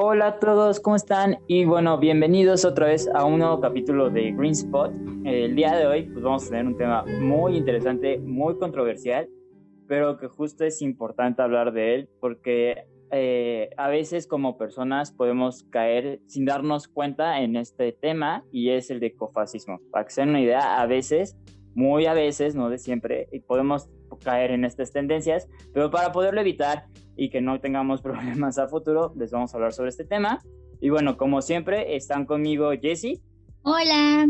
Hola a todos, ¿cómo están? Y bueno, bienvenidos otra vez a un nuevo capítulo de Green Spot. El día de hoy pues vamos a tener un tema muy interesante, muy controversial, pero que justo es importante hablar de él porque eh, a veces como personas podemos caer sin darnos cuenta en este tema y es el de ecofascismo. Para que se den una idea, a veces, muy a veces, no de siempre, podemos caer en estas tendencias, pero para poderlo evitar y que no tengamos problemas a futuro, les vamos a hablar sobre este tema. Y bueno, como siempre, están conmigo Jessie. Hola.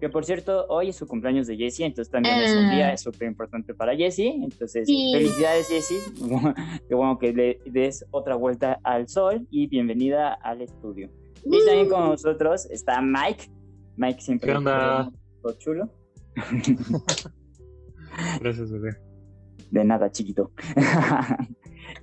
Que por cierto, hoy es su cumpleaños de Jessie, entonces también es un ah. día súper importante para Jessie. Entonces, felicidades Jessie. Qué bueno que le des otra vuelta al sol y bienvenida al estudio. Y también con nosotros está Mike. Mike siempre. ¿Qué onda? Todo chulo. Gracias, bebé. De nada, chiquito.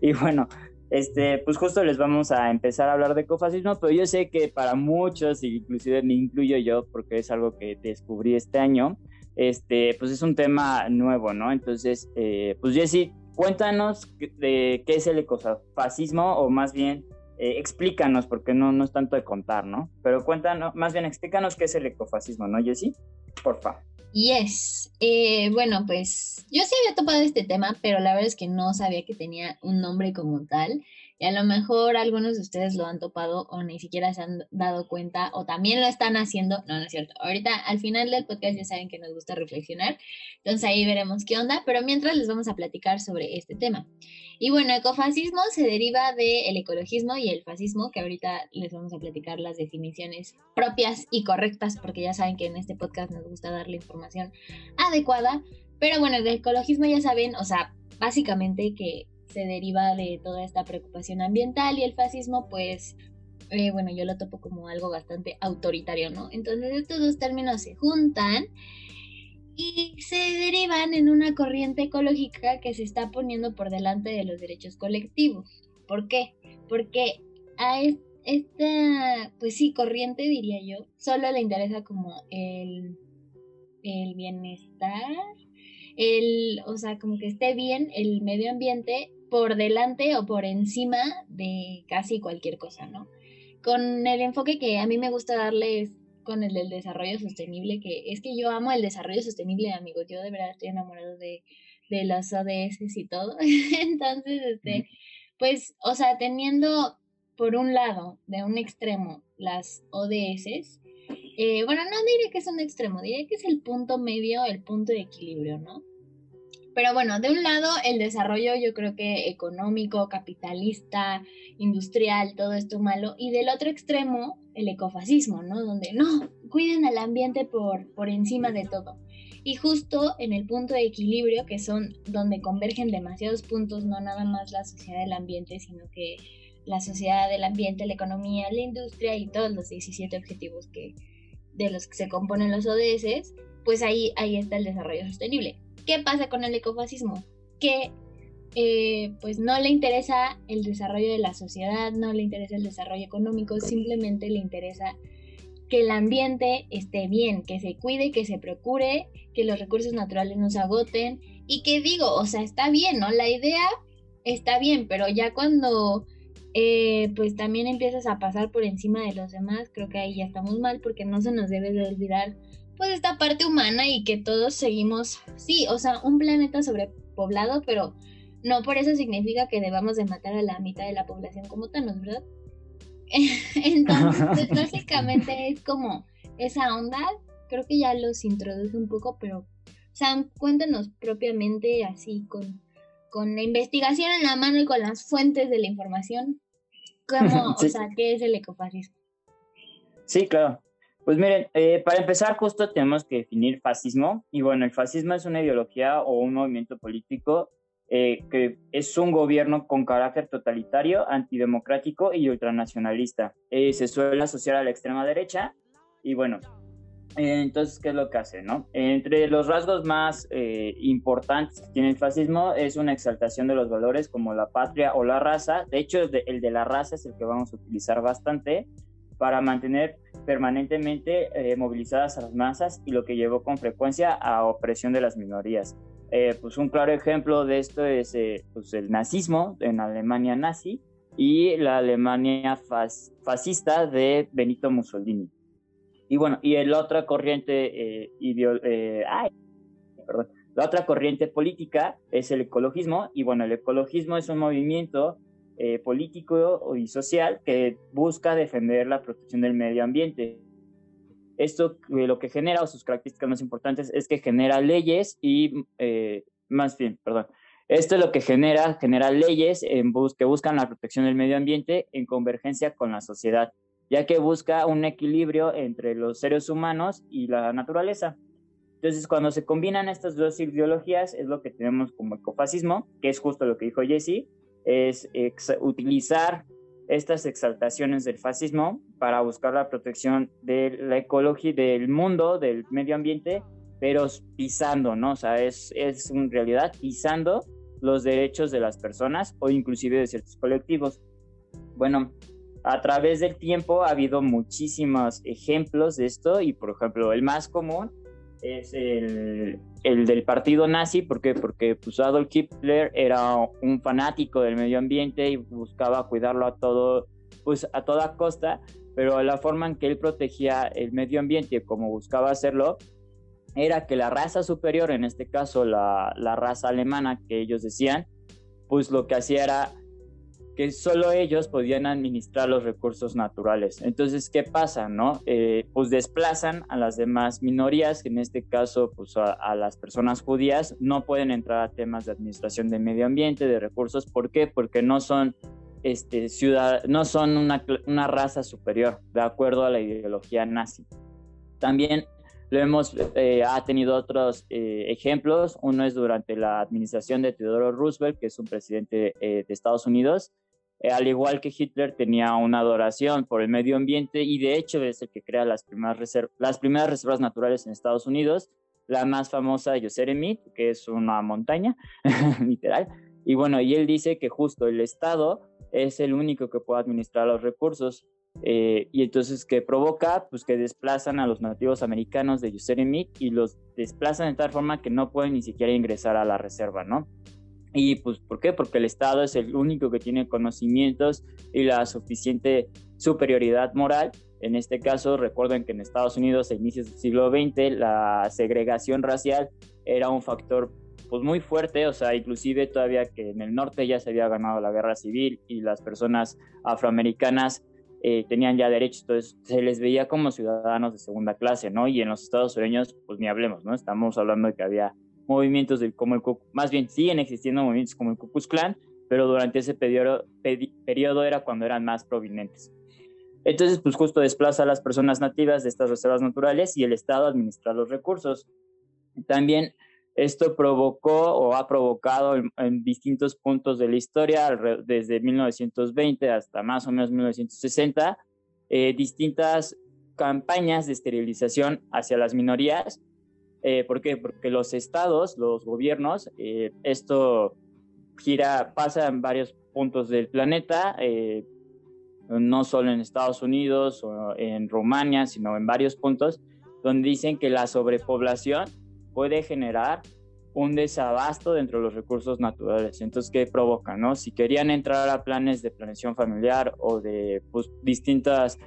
Y bueno, este, pues justo les vamos a empezar a hablar de ecofascismo, pero yo sé que para muchos, inclusive me incluyo yo, porque es algo que descubrí este año, este, pues es un tema nuevo, ¿no? Entonces, eh, pues Jessy, cuéntanos de qué es el ecofascismo, o más bien, eh, explícanos, porque no, no es tanto de contar, ¿no? Pero cuéntanos, más bien explícanos qué es el ecofascismo, ¿no, Jessy? Por favor. Yes. Eh, bueno, pues yo sí había topado este tema, pero la verdad es que no sabía que tenía un nombre como tal. Y a lo mejor algunos de ustedes lo han topado o ni siquiera se han dado cuenta o también lo están haciendo. No, no es cierto. Ahorita al final del podcast ya saben que nos gusta reflexionar. Entonces ahí veremos qué onda. Pero mientras les vamos a platicar sobre este tema. Y bueno, ecofascismo se deriva del ecologismo y el fascismo, que ahorita les vamos a platicar las definiciones propias y correctas, porque ya saben que en este podcast nos gusta darle información adecuada. Pero bueno, el ecologismo ya saben, o sea, básicamente que se deriva de toda esta preocupación ambiental y el fascismo, pues, eh, bueno, yo lo topo como algo bastante autoritario, ¿no? Entonces estos dos términos se juntan y se derivan en una corriente ecológica que se está poniendo por delante de los derechos colectivos. ¿Por qué? Porque a esta, pues sí, corriente diría yo, solo le interesa como el, el bienestar, el, o sea, como que esté bien el medio ambiente por delante o por encima de casi cualquier cosa, ¿no? Con el enfoque que a mí me gusta darles con el del desarrollo sostenible, que es que yo amo el desarrollo sostenible, amigos, yo de verdad estoy enamorado de, de los ODS y todo. Entonces, este, pues, o sea, teniendo por un lado, de un extremo, las ODS, eh, bueno, no diré que es un extremo, diré que es el punto medio, el punto de equilibrio, ¿no? Pero bueno, de un lado el desarrollo yo creo que económico, capitalista, industrial, todo esto malo, y del otro extremo el ecofascismo, ¿no? Donde no, cuiden al ambiente por, por encima de todo. Y justo en el punto de equilibrio, que son donde convergen demasiados puntos, no nada más la sociedad del ambiente, sino que la sociedad del ambiente, la economía, la industria y todos los 17 objetivos que, de los que se componen los ODS, pues ahí, ahí está el desarrollo sostenible. ¿Qué pasa con el ecofascismo? Que eh, pues no le interesa el desarrollo de la sociedad, no le interesa el desarrollo económico, simplemente le interesa que el ambiente esté bien, que se cuide, que se procure, que los recursos naturales no se agoten y que digo, o sea, está bien, ¿no? La idea está bien, pero ya cuando eh, pues también empiezas a pasar por encima de los demás, creo que ahí ya estamos mal porque no se nos debe de olvidar pues esta parte humana y que todos seguimos, sí, o sea, un planeta sobrepoblado, pero no por eso significa que debamos de matar a la mitad de la población como Thanos, ¿verdad? Entonces, básicamente es como esa onda, creo que ya los introduje un poco, pero Sam, cuéntanos propiamente así con, con la investigación en la mano y con las fuentes de la información, cómo, o sea, qué es el ecofascismo. Sí, claro. Pues miren, eh, para empezar justo tenemos que definir fascismo y bueno, el fascismo es una ideología o un movimiento político eh, que es un gobierno con carácter totalitario, antidemocrático y ultranacionalista. Eh, se suele asociar a la extrema derecha y bueno, entonces, ¿qué es lo que hace? No? Entre los rasgos más importantes que tiene el fascismo es una exaltación de los valores como la patria o la raza. De hecho, el de la raza es el que vamos a utilizar bastante para mantener permanentemente eh, movilizadas a las masas y lo que llevó con frecuencia a opresión de las minorías. Eh, pues un claro ejemplo de esto es eh, pues el nazismo en Alemania nazi, y la Alemania fascista de Benito Mussolini. Y bueno, y el otra corriente la otra corriente política es el ecologismo y bueno, el ecologismo es un movimiento eh, político y social que busca defender la protección del medio ambiente. Esto lo que genera, o sus características más importantes, es que genera leyes y, más bien, perdón, esto es lo que genera, genera leyes que buscan la protección del medio ambiente en convergencia con la sociedad, ya que busca un equilibrio entre los seres humanos y la naturaleza. Entonces, cuando se combinan estas dos ideologías, es lo que tenemos como ecofascismo, que es justo lo que dijo Jesse, es utilizar estas exaltaciones del fascismo para buscar la protección de la ecología, del mundo, del medio ambiente, pero pisando, ¿no? O sea, es, es en realidad pisando los derechos de las personas o inclusive de ciertos colectivos. Bueno, a través del tiempo ha habido muchísimos ejemplos de esto y por ejemplo el más común es el, el del partido nazi, ¿por qué? Porque pues, Adolf Hitler era un fanático del medio ambiente y buscaba cuidarlo a todo, pues a toda costa, pero la forma en que él protegía el medio ambiente como buscaba hacerlo era que la raza superior, en este caso la, raza alemana que ellos decían, pues lo que hacía era que solo ellos podían administrar los recursos naturales. Entonces, ¿qué pasa? No? Eh, pues desplazan a las demás minorías, que en este caso, pues a, las personas judías, no pueden entrar a temas de administración de medio ambiente, de recursos. ¿Por qué? Porque no son, este, ciudad, no son una, una raza superior, de acuerdo a la ideología nazi. También lo hemos, eh, ha tenido otros eh, ejemplos. Uno es durante la administración de Theodore Roosevelt, que es un presidente de Estados Unidos. Al igual que Hitler, tenía una adoración por el medio ambiente y de hecho es el que crea las primeras, las primeras reservas naturales en Estados Unidos. La más famosa, Yosemite, que es una montaña, literal. Y bueno, y él dice que justo el Estado es el único que puede administrar los recursos eh, y entonces que provoca pues que desplazan a los nativos americanos de Yosemite y los desplazan de tal forma que no pueden ni siquiera ingresar a la reserva, ¿no? Y pues ¿por qué? Porque el Estado es el único que tiene conocimientos y la suficiente superioridad moral. En este caso, recuerden que en Estados Unidos a inicios del siglo XX la segregación racial era un factor pues muy fuerte, o sea, inclusive todavía que en el norte ya se había ganado la guerra civil y las personas afroamericanas eh, tenían ya derechos, entonces se les veía como ciudadanos de segunda clase, ¿no? Y en los estados sureños, pues ni hablemos, ¿no? Estamos hablando de que había movimientos como el más bien siguen existiendo movimientos como el Ku Klux Klan, pero durante ese periodo, periodo era cuando eran más prominentes. Entonces, pues justo desplaza a las personas nativas de estas reservas naturales y el Estado administra los recursos. También esto provocó o ha provocado en, distintos puntos de la historia, desde 1920 hasta más o menos 1960, eh, distintas campañas de esterilización hacia las minorías. Eh, ¿Por qué? Porque los estados, los gobiernos, eh, esto gira, pasa en varios puntos del planeta, no solo en Estados Unidos o en Rumania, sino en varios puntos, donde dicen que la sobrepoblación puede generar un desabasto dentro de los recursos naturales. Entonces, ¿qué provoca? No? Si querían entrar a planes de planeación familiar o de pues, distintos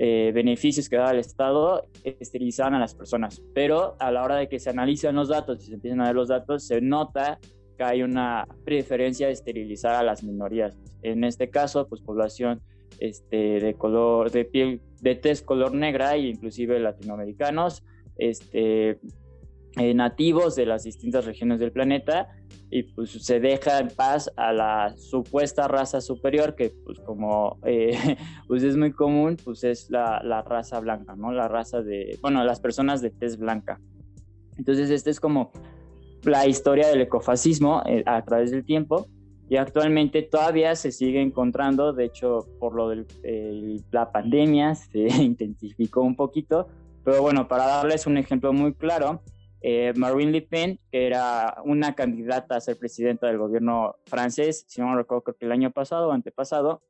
eh, beneficios que da el Estado, esterilizaban a las personas. Pero a la hora de que se analizan los datos y se empiezan a ver los datos, se nota que hay una preferencia de esterilizar a las minorías. En este caso, pues población este, de color, de piel, de tez color negra e inclusive latinoamericanos, este, eh, nativos de las distintas regiones del planeta y pues se deja en paz a la supuesta raza superior que pues como eh, pues es muy común pues es la, la, raza blanca, ¿no? La raza de, bueno, las personas de tez blanca. Entonces esta es como la historia del ecofascismo eh, a través del tiempo y actualmente todavía se sigue encontrando, de hecho por lo de la pandemia se intensificó un poquito, pero bueno, para darles un ejemplo muy claro, eh, Marine Le Pen, que era una candidata a ser presidenta del gobierno francés, si no recuerdo, creo que el año pasado o antepasado,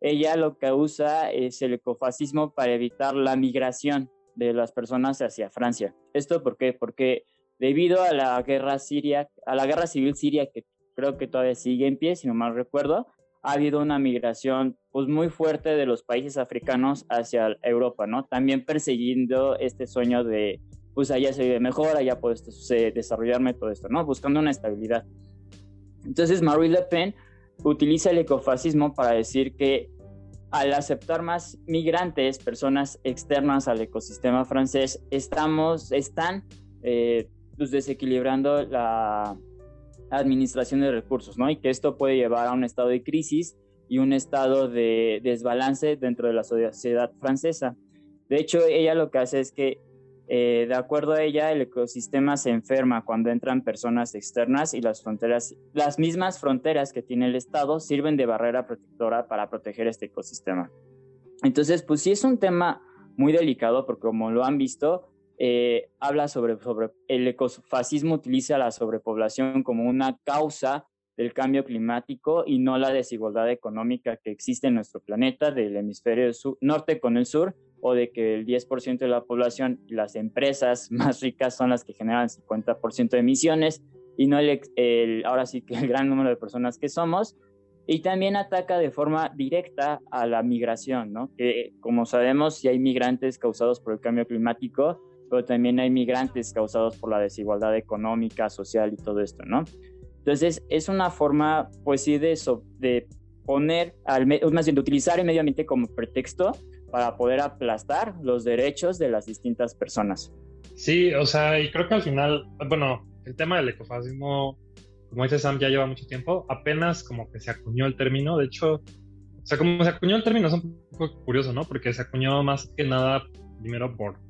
ella lo que usa es el ecofascismo para evitar la migración de las personas hacia Francia. ¿Esto por qué? Porque debido a la guerra siria, a la guerra civil siria que creo que todavía sigue en pie, si no mal recuerdo, ha habido una migración pues muy fuerte de los países africanos hacia Europa, ¿no? También persiguiendo este sueño de, pues allá se vive mejor, allá puedo desarrollarme todo esto, ¿no? Buscando una estabilidad. Entonces Marie Le Pen utiliza el ecofascismo para decir que al aceptar más migrantes, personas externas al ecosistema francés, estamos, están eh, pues desequilibrando la, administración de recursos, ¿no? Y que esto puede llevar a un estado de crisis y un estado de desbalance dentro de la sociedad francesa. De hecho, ella lo que hace es que, eh, de acuerdo a ella, el ecosistema se enferma cuando entran personas externas y las fronteras, las mismas fronteras que tiene el Estado sirven de barrera protectora para proteger este ecosistema. Entonces, pues sí es un tema muy delicado porque como lo han visto, eh, habla sobre, el ecofascismo utiliza la sobrepoblación como una causa del cambio climático y no la desigualdad económica que existe en nuestro planeta del hemisferio norte con el sur o de que el 10% de la población y las empresas más ricas son las que generan el 50% de emisiones y no el, el, ahora sí que el gran número de personas que somos. Y también ataca de forma directa a la migración, ¿no? Que como sabemos, si hay migrantes causados por el cambio climático, pero también hay migrantes causados por la desigualdad económica, social y todo esto, ¿no? Entonces, es una forma, pues sí, de, de poner, al, más bien de utilizar el medio ambiente como pretexto para poder aplastar los derechos de las distintas personas. Sí, o sea, y creo que al final, bueno, el tema del ecofascismo, como dice Sam, ya lleva mucho tiempo, apenas como que se acuñó el término, de hecho, o sea, como se acuñó el término es un poco curioso, ¿no? Porque se acuñó más que nada primero por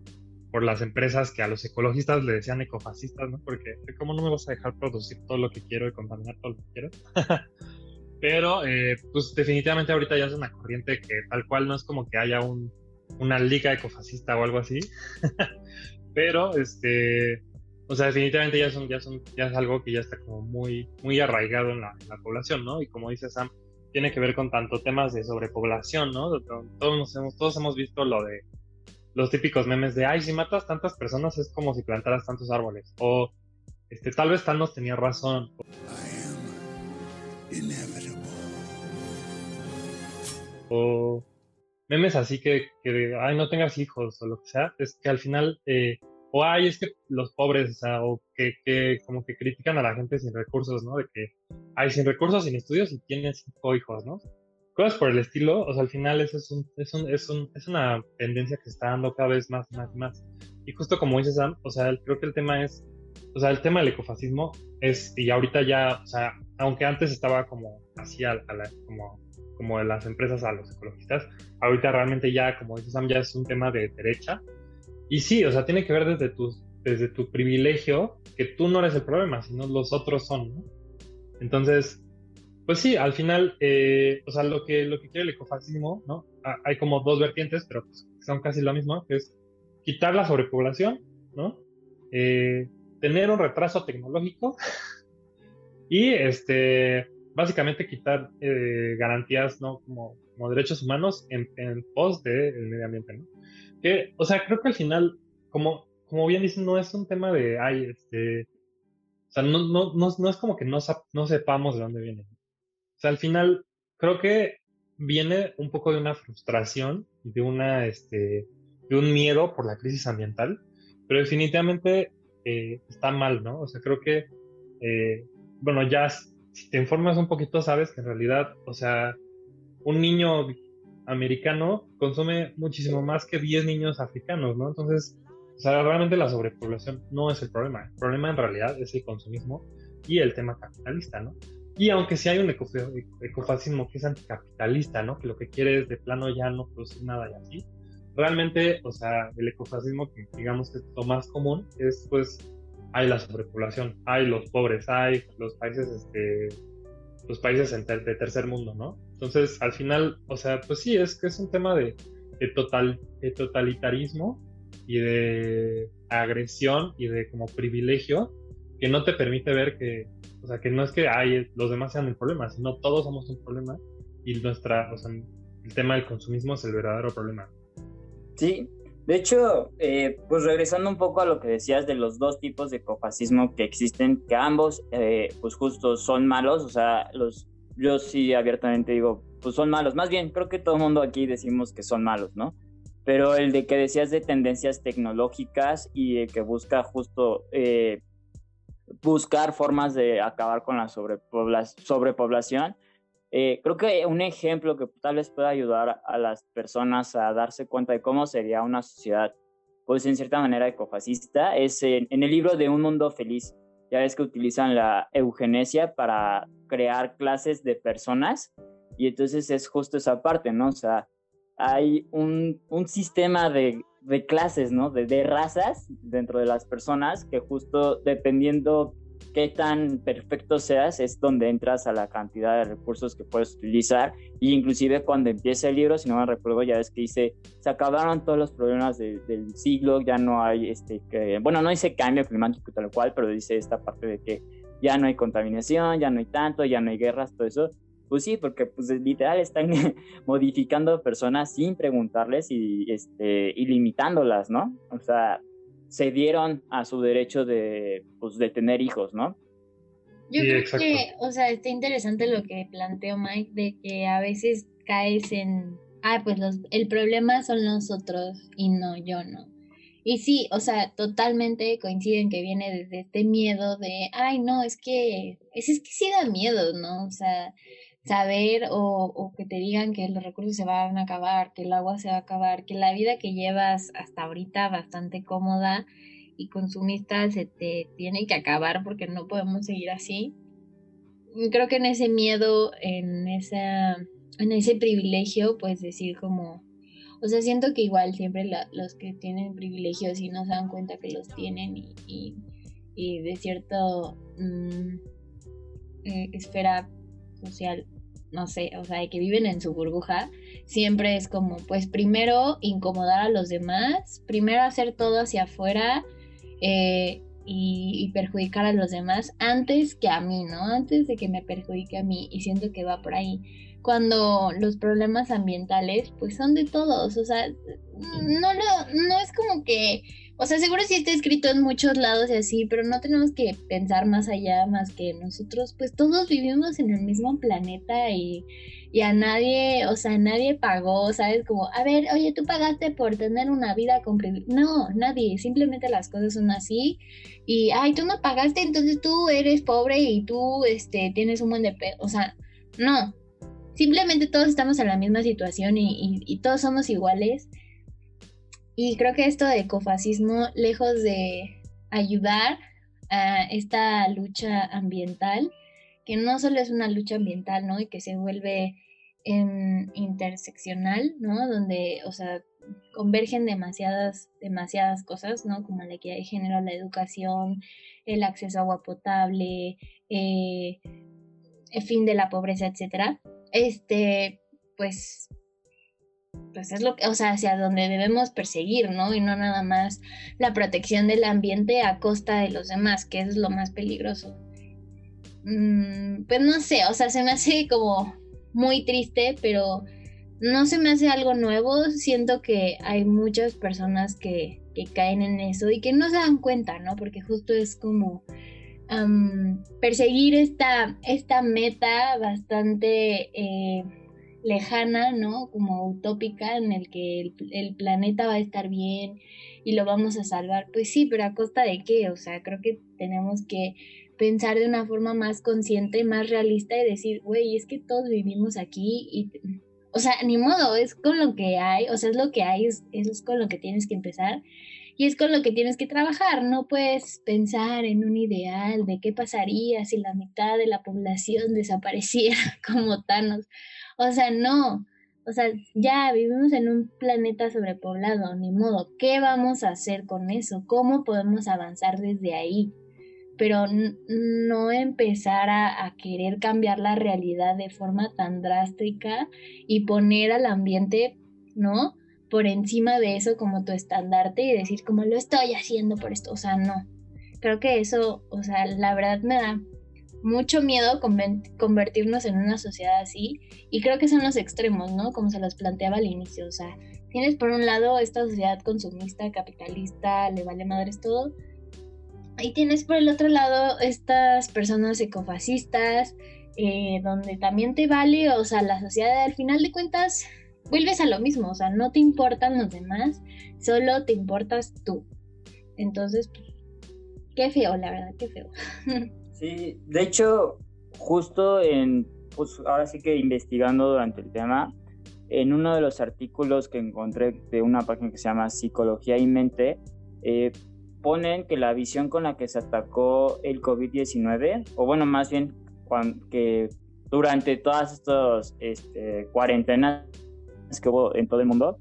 por las empresas que a los ecologistas le decían ecofascistas, ¿no? Porque, ¿cómo no me vas a dejar producir todo lo que quiero y contaminar todo lo que quiero? Pero, eh, pues definitivamente ahorita ya es una corriente que tal cual no es como que haya un, una liga ecofascista o algo así. Pero, este, o sea, definitivamente ya, son, ya, son, ya es algo que ya está como muy, muy arraigado en la, población, ¿no? Y como dice Sam, tiene que ver con tanto temas de sobrepoblación, ¿no? Todos, nos hemos, todos hemos visto lo de los típicos memes de, ay, si matas tantas personas es como si plantaras tantos árboles. O, este, tal vez Thanos tenía razón. O memes así que, que, ay, no tengas hijos o lo que sea. Es que al final, eh, o ay, es que los pobres, o sea, o que, que como que critican a la gente sin recursos, ¿no? De que, hay sin recursos, sin estudios y tienes cinco hijos, ¿no? cosas por el estilo, o sea, al final eso es, un, es, un, es, un, es una tendencia que está dando cada vez más, más, más. Y justo como dice Sam, o sea, creo que el tema es, o sea, el tema del ecofascismo es, y ahorita ya, o sea, aunque antes estaba como así a, la, como, como de las empresas a los ecologistas, ahorita realmente ya, como dice Sam, ya es un tema de derecha. Y sí, o sea, tiene que ver desde tu, desde tu privilegio, que tú no eres el problema, sino los otros son, ¿no? Entonces, pues sí, al final, eh, o sea, lo que, lo que quiere el ecofascismo, ¿no? hay como dos vertientes, pero pues son casi lo mismo, que es quitar la sobrepoblación, ¿no? Eh, tener un retraso tecnológico y, este, básicamente quitar eh, garantías, ¿no? Como, como, derechos humanos en, en pos del medio ambiente, ¿no? Que, o sea, creo que al final, como, como bien dicen, no es un tema de, ay, este, o sea, no, no, no, no es como que no, no sepamos de dónde viene al final creo que viene un poco de una frustración y de una, este, de un miedo por la crisis ambiental, pero definitivamente eh, está mal, ¿no? O sea, creo que, eh, bueno, ya si te informas un poquito sabes que en realidad, o sea, un niño americano consume muchísimo más que 10 niños africanos, ¿no? Entonces, o sea, realmente la sobrepoblación no es el problema. El problema en realidad es el consumismo y el tema capitalista, ¿no? Y aunque sí hay un ecofascismo que es anticapitalista, ¿no? Que lo que quiere es de plano ya no producir nada y así. Realmente, o sea, el ecofascismo que digamos que es lo más común es pues hay la sobrepoblación, hay los pobres, hay los países, este, los países de tercer mundo, ¿no? Entonces, al final, o sea, pues sí, es que es un tema de, total, de totalitarismo y de agresión y de como privilegio que no te permite ver que, o sea, que no es que hay, los demás sean el problema, sino todos somos un problema y nuestra, o sea, el tema del consumismo es el verdadero problema. Sí, de hecho, eh, pues regresando un poco a lo que decías de los dos tipos de ecofascismo que existen, que ambos, eh, pues justo son malos, o sea, los, yo sí abiertamente digo, pues son malos. Más bien, creo que todo el mundo aquí decimos que son malos, ¿no? Pero el de que decías de tendencias tecnológicas y que busca justo eh, buscar formas de acabar con la sobrepoblación, eh, creo que un ejemplo que tal vez pueda ayudar a las personas a darse cuenta de cómo sería una sociedad, pues en cierta manera ecofascista, es en, el libro de Un Mundo Feliz. Ya ves que utilizan la eugenesia para crear clases de personas y entonces es justo esa parte, ¿no? O sea, hay un, un sistema de, de, clases, ¿no? De, de razas dentro de las personas que justo dependiendo qué tan perfecto seas es donde entras a la cantidad de recursos que puedes utilizar y inclusive cuando empieza el libro, si no me recuerdo, ya ves que dice, se acabaron todos los problemas del siglo, ya no hay, este, que, bueno, no dice cambio climático tal cual, pero dice esta parte de que ya no hay contaminación, ya no hay tanto, ya no hay guerras, todo eso. Pues sí, porque pues literal están modificando personas sin preguntarles y, este, y limitándolas, ¿no? O sea, se dieron a su derecho de, pues, de tener hijos, ¿no? Yo creo que, o sea, está interesante lo que planteó Mike, de que a veces caes en, ah, pues los, el problema son nosotros y no yo no. Y sí, o sea, totalmente coinciden que viene desde este miedo de, ay, no, es que, es, es que sí da miedo, ¿no? O sea, saber o, que te digan que los recursos se van a acabar, que el agua se va a acabar, que la vida que llevas hasta ahorita bastante cómoda y consumista se te tiene que acabar porque no podemos seguir así. Creo que en ese miedo, en ese privilegio, pues decir como, o sea, siento que igual siempre los que tienen privilegios y no se dan cuenta que los tienen y, y, de cierto mm, eh, esfera social no sé, o sea, que viven en su burbuja, siempre es como, pues primero incomodar a los demás, primero hacer todo hacia afuera eh, y, perjudicar a los demás antes que a mí, ¿no? Antes de que me perjudique a mí y siento que va por ahí. Cuando los problemas ambientales, pues son de todos, o sea, no, lo, no es como que o sea, seguro sí está escrito en muchos lados y así, pero no tenemos que pensar más allá, más que nosotros, pues todos vivimos en el mismo planeta y, y a nadie, o sea, nadie pagó, ¿sabes? Como, a ver, oye, tú pagaste por tener una vida con No, nadie, simplemente las cosas son así y, ay, tú no pagaste, entonces tú eres pobre y tú, este, tienes un buen de o sea, no. Simplemente todos estamos en la misma situación y todos somos iguales y creo que esto de ecofascismo, lejos de ayudar a esta lucha ambiental, que no solo es una lucha ambiental, ¿no? Y que se vuelve em, interseccional, ¿no? Donde, o sea, convergen demasiadas, demasiadas cosas, ¿no? Como la equidad de género, la educación, el acceso a agua potable, eh, el fin de la pobreza, etcétera. Este, pues pues es lo que, o sea, hacia donde debemos perseguir, ¿no? Y no nada más la protección del ambiente a costa de los demás, que es lo más peligroso. Mm, pues no sé, o sea, se me hace como muy triste, pero no se me hace algo nuevo. Siento que hay muchas personas que, que caen en eso y que no se dan cuenta, ¿no? Porque justo es como perseguir esta, esta meta bastante... Eh, lejana, ¿no? Como utópica en el que el, planeta va a estar bien y lo vamos a salvar. Pues sí, pero a costa de qué? O sea, creo que tenemos que pensar de una forma más consciente, más realista y decir, güey, es que todos vivimos aquí y, o sea, ni modo, es con lo que hay, o sea, es lo que hay, es, es con lo que tienes que empezar y es con lo que tienes que trabajar. No puedes pensar en un ideal de qué pasaría si la mitad de la población desapareciera como Thanos. O sea, no. O sea, ya vivimos en un planeta sobrepoblado, ni modo. ¿Qué vamos a hacer con eso? ¿Cómo podemos avanzar desde ahí? Pero no empezar a, a, querer cambiar la realidad de forma tan drástica y poner al ambiente, ¿no? Por encima de eso como tu estandarte y decir como lo estoy haciendo por esto. O sea, no. Creo que eso, o sea, la verdad me da mucho miedo convertirnos en una sociedad así y creo que son los extremos, ¿no? Como se los planteaba al inicio, o sea, tienes por un lado esta sociedad consumista, capitalista, le vale madres todo, y tienes por el otro lado estas personas ecofascistas eh, donde también te vale, o sea, la sociedad al final de cuentas vuelves a lo mismo, o sea, no te importan los demás, solo te importas tú. Entonces, pues, qué feo, la verdad, qué feo. De hecho, justo en, pues ahora sí que investigando durante el tema, en uno de los artículos que encontré de una página que se llama Psicología y Mente, eh, ponen que la visión con la que se atacó el COVID-19, o bueno, más bien que durante todas estas este, cuarentenas que hubo en todo el mundo,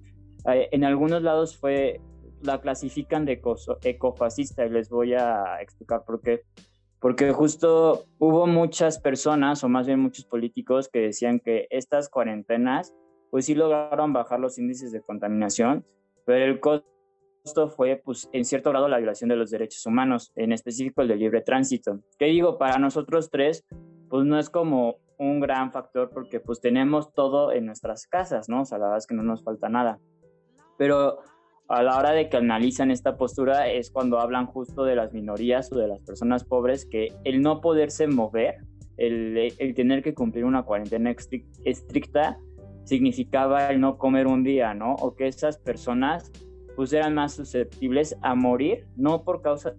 eh, en algunos lados fue, la clasifican de ecofascista y les voy a explicar por qué. Porque justo hubo muchas personas, o más bien muchos políticos, que decían que estas cuarentenas, pues sí lograron bajar los índices de contaminación, pero el costo fue, pues, en cierto grado, la violación de los derechos humanos, en específico el de libre tránsito. ¿Qué digo? Para nosotros tres, pues no es como un gran factor porque pues tenemos todo en nuestras casas, ¿no? O sea, la verdad es que no nos falta nada. Pero a la hora de que analizan esta postura es cuando hablan justo de las minorías o de las personas pobres que el no poderse mover, el, el tener que cumplir una cuarentena estricta, significaba el no comer un día, ¿no? O que esas personas pues eran más susceptibles a morir, no por causa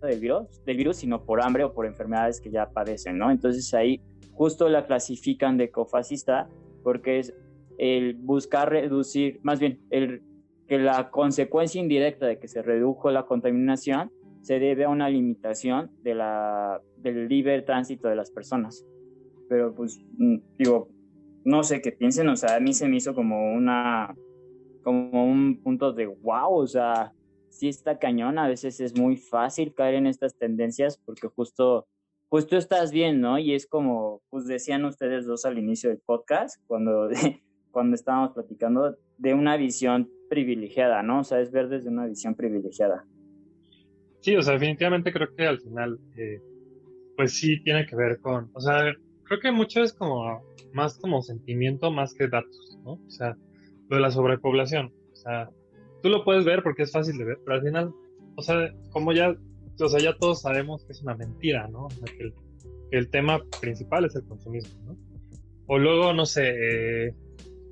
del virus, del virus, sino por hambre o por enfermedades que ya padecen, ¿no? Entonces ahí justo la clasifican de ecofascista porque es el buscar reducir, más bien, el, que la consecuencia indirecta de que se redujo la contaminación se debe a una limitación de la, del libre tránsito de las personas. Pero pues, mm, digo, no sé qué piensen, o sea, a mí se me hizo como una, como un punto de wow, o sea, sí está cañón, a veces es muy fácil caer en estas tendencias porque justo, tú estás bien, ¿no? Y es como, pues decían ustedes dos al inicio del podcast, cuando, cuando estábamos platicando, de una visión privilegiada, ¿no? O sea, es ver desde una visión privilegiada. Sí, o sea, definitivamente creo que al final, eh, pues sí tiene que ver con, o sea, creo que mucho es como, más como sentimiento más que datos, ¿no? O sea, lo de la sobrepoblación, o sea, tú lo puedes ver porque es fácil de ver, pero al final, o sea, como ya, o sea, ya todos sabemos que es una mentira, ¿no? O sea, que el, tema principal es el consumismo, ¿no? O luego, no sé, eh,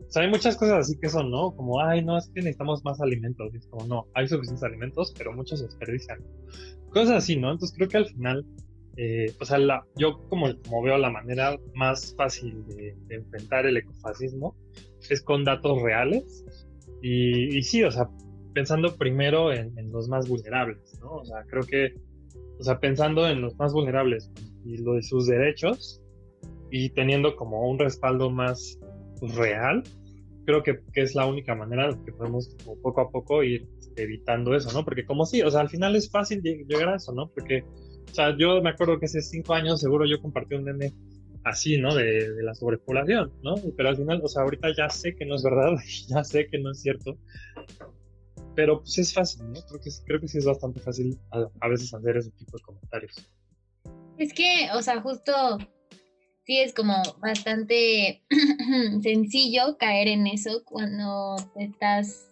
o sea, hay muchas cosas así que son, ¿no? Como, ay, no, es que necesitamos más alimentos. Y es como, no, hay suficientes alimentos, pero muchos se desperdician. Cosas así, ¿no? Entonces creo que al final, eh, o sea, la, yo como, como veo la manera más fácil de, de enfrentar el ecofascismo es con datos reales y, sí, o sea, pensando primero en, los más vulnerables, ¿no? O sea, creo que, o sea, pensando en los más vulnerables y lo de sus derechos y teniendo como un respaldo más real, creo que, es la única manera que podemos como poco a poco ir evitando eso, ¿no? Porque como sí, o sea, al final es fácil llegar a eso, ¿no? Porque, o sea, yo me acuerdo que hace cinco años seguro yo compartí un meme así, ¿no? De, la sobrepoblación, ¿no? Pero al final, o sea, ahorita ya sé que no es verdad, ya sé que no es cierto, pero pues es fácil, ¿no? Creo que, creo que sí es bastante fácil a, veces hacer ese tipo de comentarios. Es que, o sea, justo sí es como bastante sencillo caer en eso cuando estás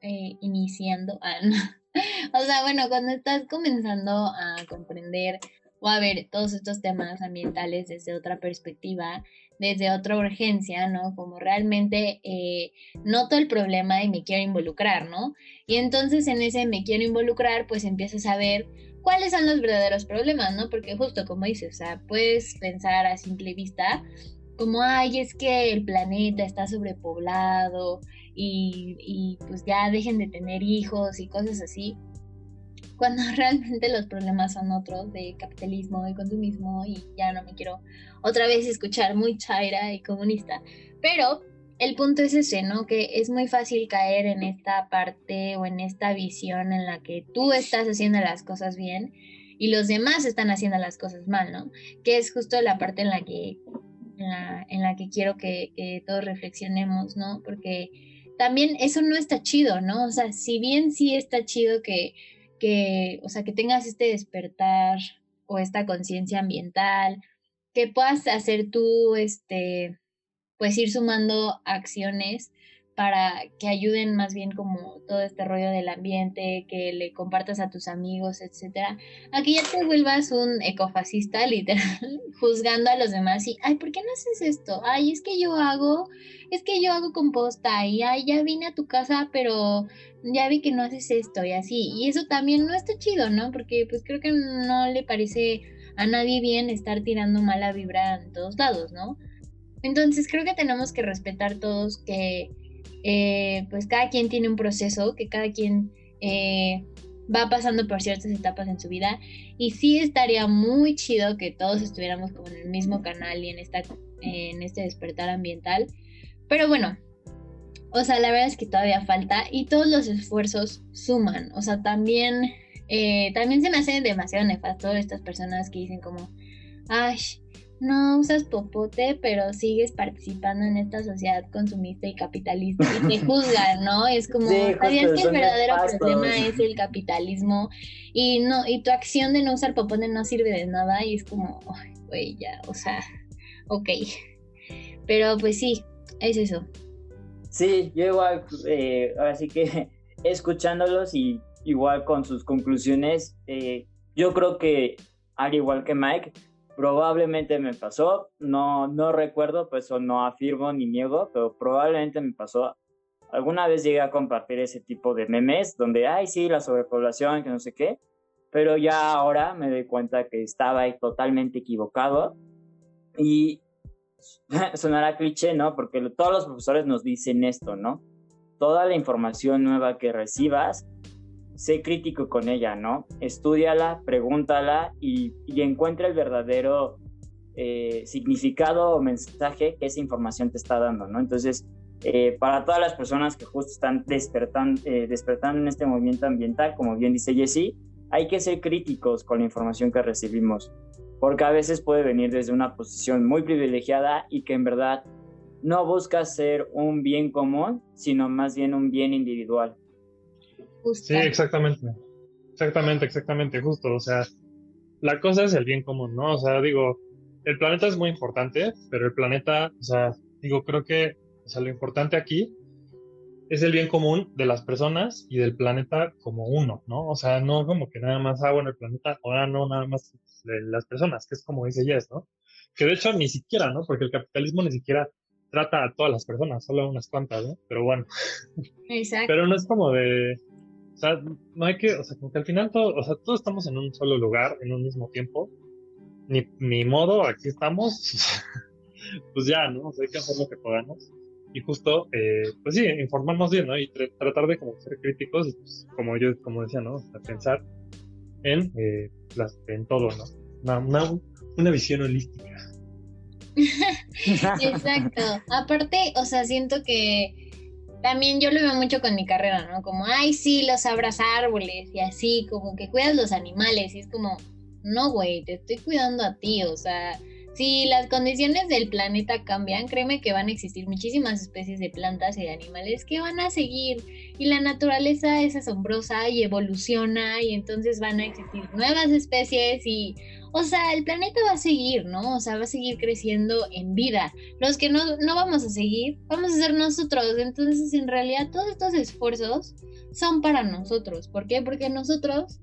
eh, iniciando. o sea, bueno, cuando estás comenzando a comprender o a ver todos estos temas ambientales desde otra perspectiva, desde otra urgencia, ¿no? Como realmente eh, noto el problema y me quiero involucrar, ¿no? Y entonces en ese me quiero involucrar, pues empiezas a ver cuáles son los verdaderos problemas, ¿no? Porque justo como dices, o sea, puedes pensar a simple vista como, ay, es que el planeta está sobrepoblado y, y pues ya dejen de tener hijos y cosas así cuando realmente los problemas son otros de capitalismo y consumismo y ya no me quiero otra vez escuchar muy chaira y comunista. Pero el punto es ese, ¿no? Que es muy fácil caer en esta parte o en esta visión en la que tú estás haciendo las cosas bien y los demás están haciendo las cosas mal, ¿no? Que es justo la parte en la que, en la, que quiero que, que todos reflexionemos, ¿no? Porque también eso no está chido, ¿no? O sea, si bien sí está chido que que, o sea, que tengas este despertar o esta conciencia ambiental, que puedas hacer tú, este, pues ir sumando acciones para que ayuden más bien como todo este rollo del ambiente, que le compartas a tus amigos, etcétera, a que ya te vuelvas un ecofascista literal, juzgando a los demás y, ay, ¿por qué no haces esto? Ay, es que yo hago, es que yo hago composta y ay, ya vine a tu casa, pero ya vi que no haces esto y así. Y eso también no está chido, ¿no? Porque pues creo que no le parece a nadie bien estar tirando mala vibra en todos lados, ¿no? Entonces creo que tenemos que respetar todos que eh, pues cada quien tiene un proceso, que cada quien eh, va pasando por ciertas etapas en su vida y sí estaría muy chido que todos estuviéramos como en el mismo canal y en, esta, en este despertar ambiental. Pero bueno, o sea, la verdad es que todavía falta y todos los esfuerzos suman. O sea, también, eh, también se me hace demasiado nefasto estas personas que dicen como, ay, no usas popote, pero sigues participando en esta sociedad consumista y capitalista y te juzgan, ¿no? Es como, ¿sabías que el verdadero problema es el capitalismo? Y no, y tu acción de no usar popote no sirve de nada y es como, güey, ya, o sea, ok. Pero pues sí, es eso. Sí, yo igual, eh, ahora sí que escuchándolos y igual con sus conclusiones, eh, yo creo que al igual que Mike, Probablemente me pasó, no, no recuerdo, pues o no afirmo ni niego, pero probablemente me pasó. Alguna vez llegué a compartir ese tipo de memes donde, ay, sí, la sobrepoblación, que no sé qué, pero ya ahora me doy cuenta que estaba ahí totalmente equivocado y sonará cliché, ¿no? Porque todos los profesores nos dicen esto, ¿no? Toda la información nueva que recibas sé crítico con ella, ¿no? Estudiala, pregúntala y, encuentra el verdadero eh, significado o mensaje que esa información te está dando, ¿no? Entonces, eh, para todas las personas que justo están despertando, eh, despertando en este movimiento ambiental, como bien dice Jessie, hay que ser críticos con la información que recibimos, porque a veces puede venir desde una posición muy privilegiada y que en verdad no busca ser un bien común, sino más bien un bien individual. Sí, exactamente. Exactamente, exactamente, justo. O sea, la cosa es el bien común, ¿no? O sea, digo, el planeta es muy importante, pero el planeta, o sea, digo, creo que, o sea, lo importante aquí es el bien común de las personas y del planeta como uno, ¿no? O sea, no como que nada más agua en el planeta, ahora no nada más de las personas, que es como dice Jess, ¿no? Que de hecho ni siquiera, ¿no? Porque el capitalismo ni siquiera trata a todas las personas, solo a unas cuantas, ¿no? Pero bueno. Exacto. Pero no es como de, sea, no hay que, o sea, como que al final todo, o sea, todos estamos en un solo lugar, en un mismo tiempo. Ni, ni modo, aquí estamos. pues ya, ¿no? O sea, hay que hacer lo que podamos. Y justo, eh, pues sí, informarnos bien, ¿no? Y tratar de como ser críticos, y pues, como yo, como decía, ¿no? O pensar en, eh, en todo, ¿no? Una, una, una visión holística. Exacto. Aparte, o sea, siento que también yo lo veo mucho con mi carrera, ¿no? Como, ay, sí, los abras árboles y así, como que cuidas los animales. Y es como, no, güey, te estoy cuidando a ti. O sea, si las condiciones del planeta cambian, créeme que van a existir muchísimas especies de plantas y de animales que van a seguir. Y la naturaleza es asombrosa y evoluciona y entonces van a existir nuevas especies y o sea, el planeta va a seguir, ¿no? O sea, va a seguir creciendo en vida. Los que no, no vamos a seguir, vamos a ser nosotros. Entonces, en realidad, todos estos esfuerzos son para nosotros. ¿Por qué? Porque nosotros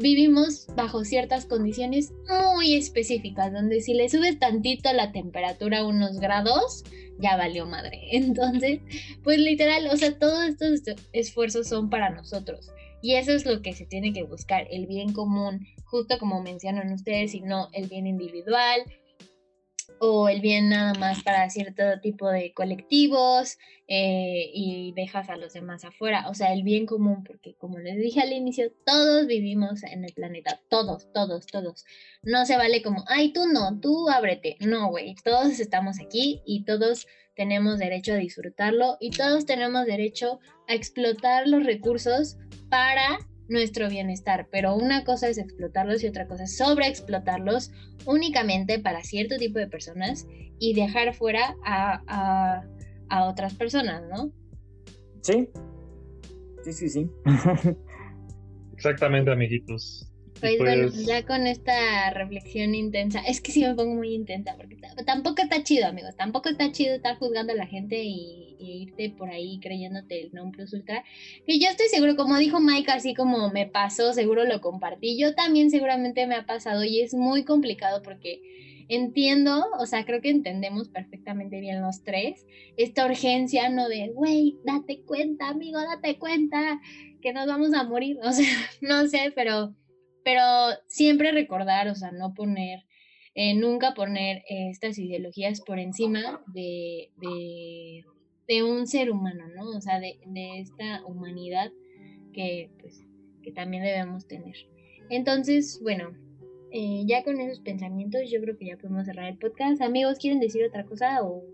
vivimos bajo ciertas condiciones muy específicas, donde si le subes tantito la temperatura unos grados, ya valió madre. Entonces, pues literal, o sea, todos estos esfuerzos son para nosotros. Y eso es lo que se tiene que buscar, el bien común, justo como mencionan ustedes, y no el bien individual o el bien nada más para cierto tipo de colectivos eh, y dejas a los demás afuera. O sea, el bien común, porque como les dije al inicio, todos vivimos en el planeta, todos, todos, todos. No se vale como, ay, tú no, tú ábrete. No, güey, todos estamos aquí y todos tenemos derecho a disfrutarlo y todos tenemos derecho a explotar los recursos para nuestro bienestar, pero una cosa es explotarlos y otra cosa es sobreexplotarlos únicamente para cierto tipo de personas y dejar fuera a, a, otras personas, ¿no? Sí, sí, sí, sí. Exactamente, amiguitos. Pues, bueno, pues ya con esta reflexión intensa, es que sí me pongo muy intensa, porque tampoco está chido, amigos, tampoco está chido estar juzgando a la gente y, irte por ahí creyéndote el non plus ultra, que yo estoy seguro, como dijo Mike, así como me pasó, seguro lo compartí, yo también seguramente me ha pasado y es muy complicado porque entiendo, o sea, creo que entendemos perfectamente bien los tres, esta urgencia, no de, güey, date cuenta, amigo, date cuenta que nos vamos a morir, o sea, no sé, pero, pero siempre recordar, o sea, no poner, eh, nunca poner eh, estas ideologías por encima de, de, de, un ser humano, ¿no? O sea, de, de esta humanidad que, pues, que también debemos tener. Entonces, bueno, eh, ya con esos pensamientos yo creo que ya podemos cerrar el podcast. Amigos, ¿quieren decir otra cosa o,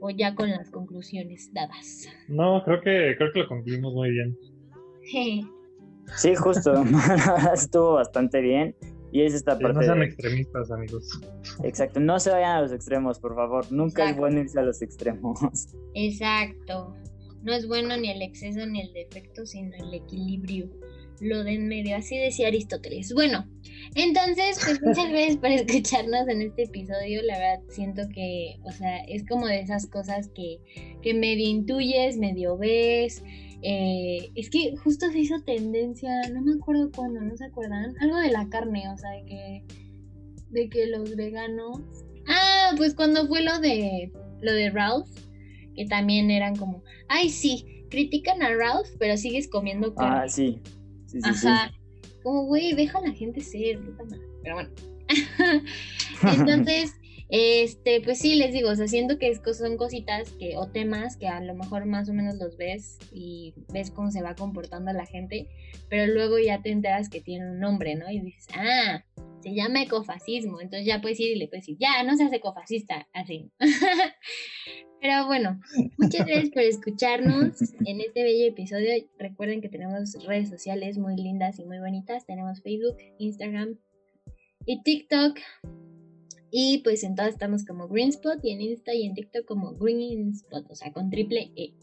o ya con las conclusiones dadas? No, creo que, creo que lo concluimos muy bien. sí, justo. Estuvo bastante bien. Y es esta parte. no sean extremistas, amigos. Exacto, no se vayan a los extremos, por favor. Nunca es bueno irse a los extremos. Exacto. No es bueno ni el exceso ni el defecto, sino el equilibrio lo de en medio, así decía Aristóteles. Bueno, entonces, pues muchas gracias por escucharnos en este episodio. La verdad, siento que, o sea, es como de esas cosas que, que medio intuyes, medio ves. Eh, es que justo se hizo tendencia, no me acuerdo cuándo, ¿no se acuerdan? Algo de la carne, o sea, de que, de que los veganos. Ah, pues cuando fue lo de lo de Ralph, que también eran como, ay sí, critican a Ralph, pero sigues comiendo carne. Ah, sí. Ajá. Como, güey, deja a la gente ser, Pero bueno. Entonces, este, pues sí, les digo, o sea, siento que son cositas que, o temas que a lo mejor más o menos los ves y ves cómo se va comportando la gente, pero luego ya te enteras que tiene un nombre, ¿no? Y dices, ah, se llama ecofascismo. Entonces ya puedes ir y le puedes decir, ya, no seas ecofascista, así. Pero bueno, muchas gracias por escucharnos en este bello episodio. Recuerden que tenemos redes sociales muy lindas y muy bonitas. Tenemos Facebook, Instagram y TikTok. Y pues en todas estamos como Greenspot y en Insta y en TikTok como Greenspot, o sea, con triple E.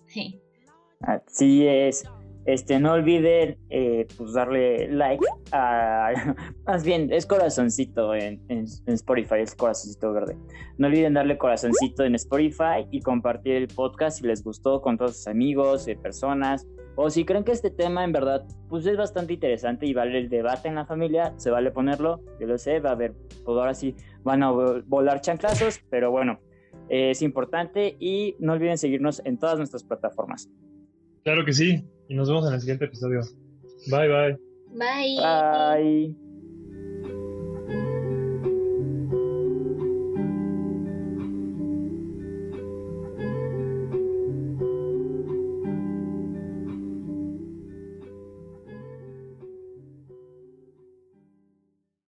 Así es. Este, no olviden eh, pues darle like a, más bien es corazoncito en, en, Spotify, es corazoncito verde. No olviden darle corazoncito en Spotify y compartir el podcast si les gustó con todos sus amigos, eh, personas, o si creen que este tema en verdad pues es bastante interesante y vale el debate en la familia, se vale ponerlo, yo lo sé, va a haber, pues ahora sí van a volar chanclazos, pero bueno, eh, es importante y no olviden seguirnos en todas nuestras plataformas. Claro que sí. Y nos vemos en el siguiente episodio. Bye, bye. Bye. Bye.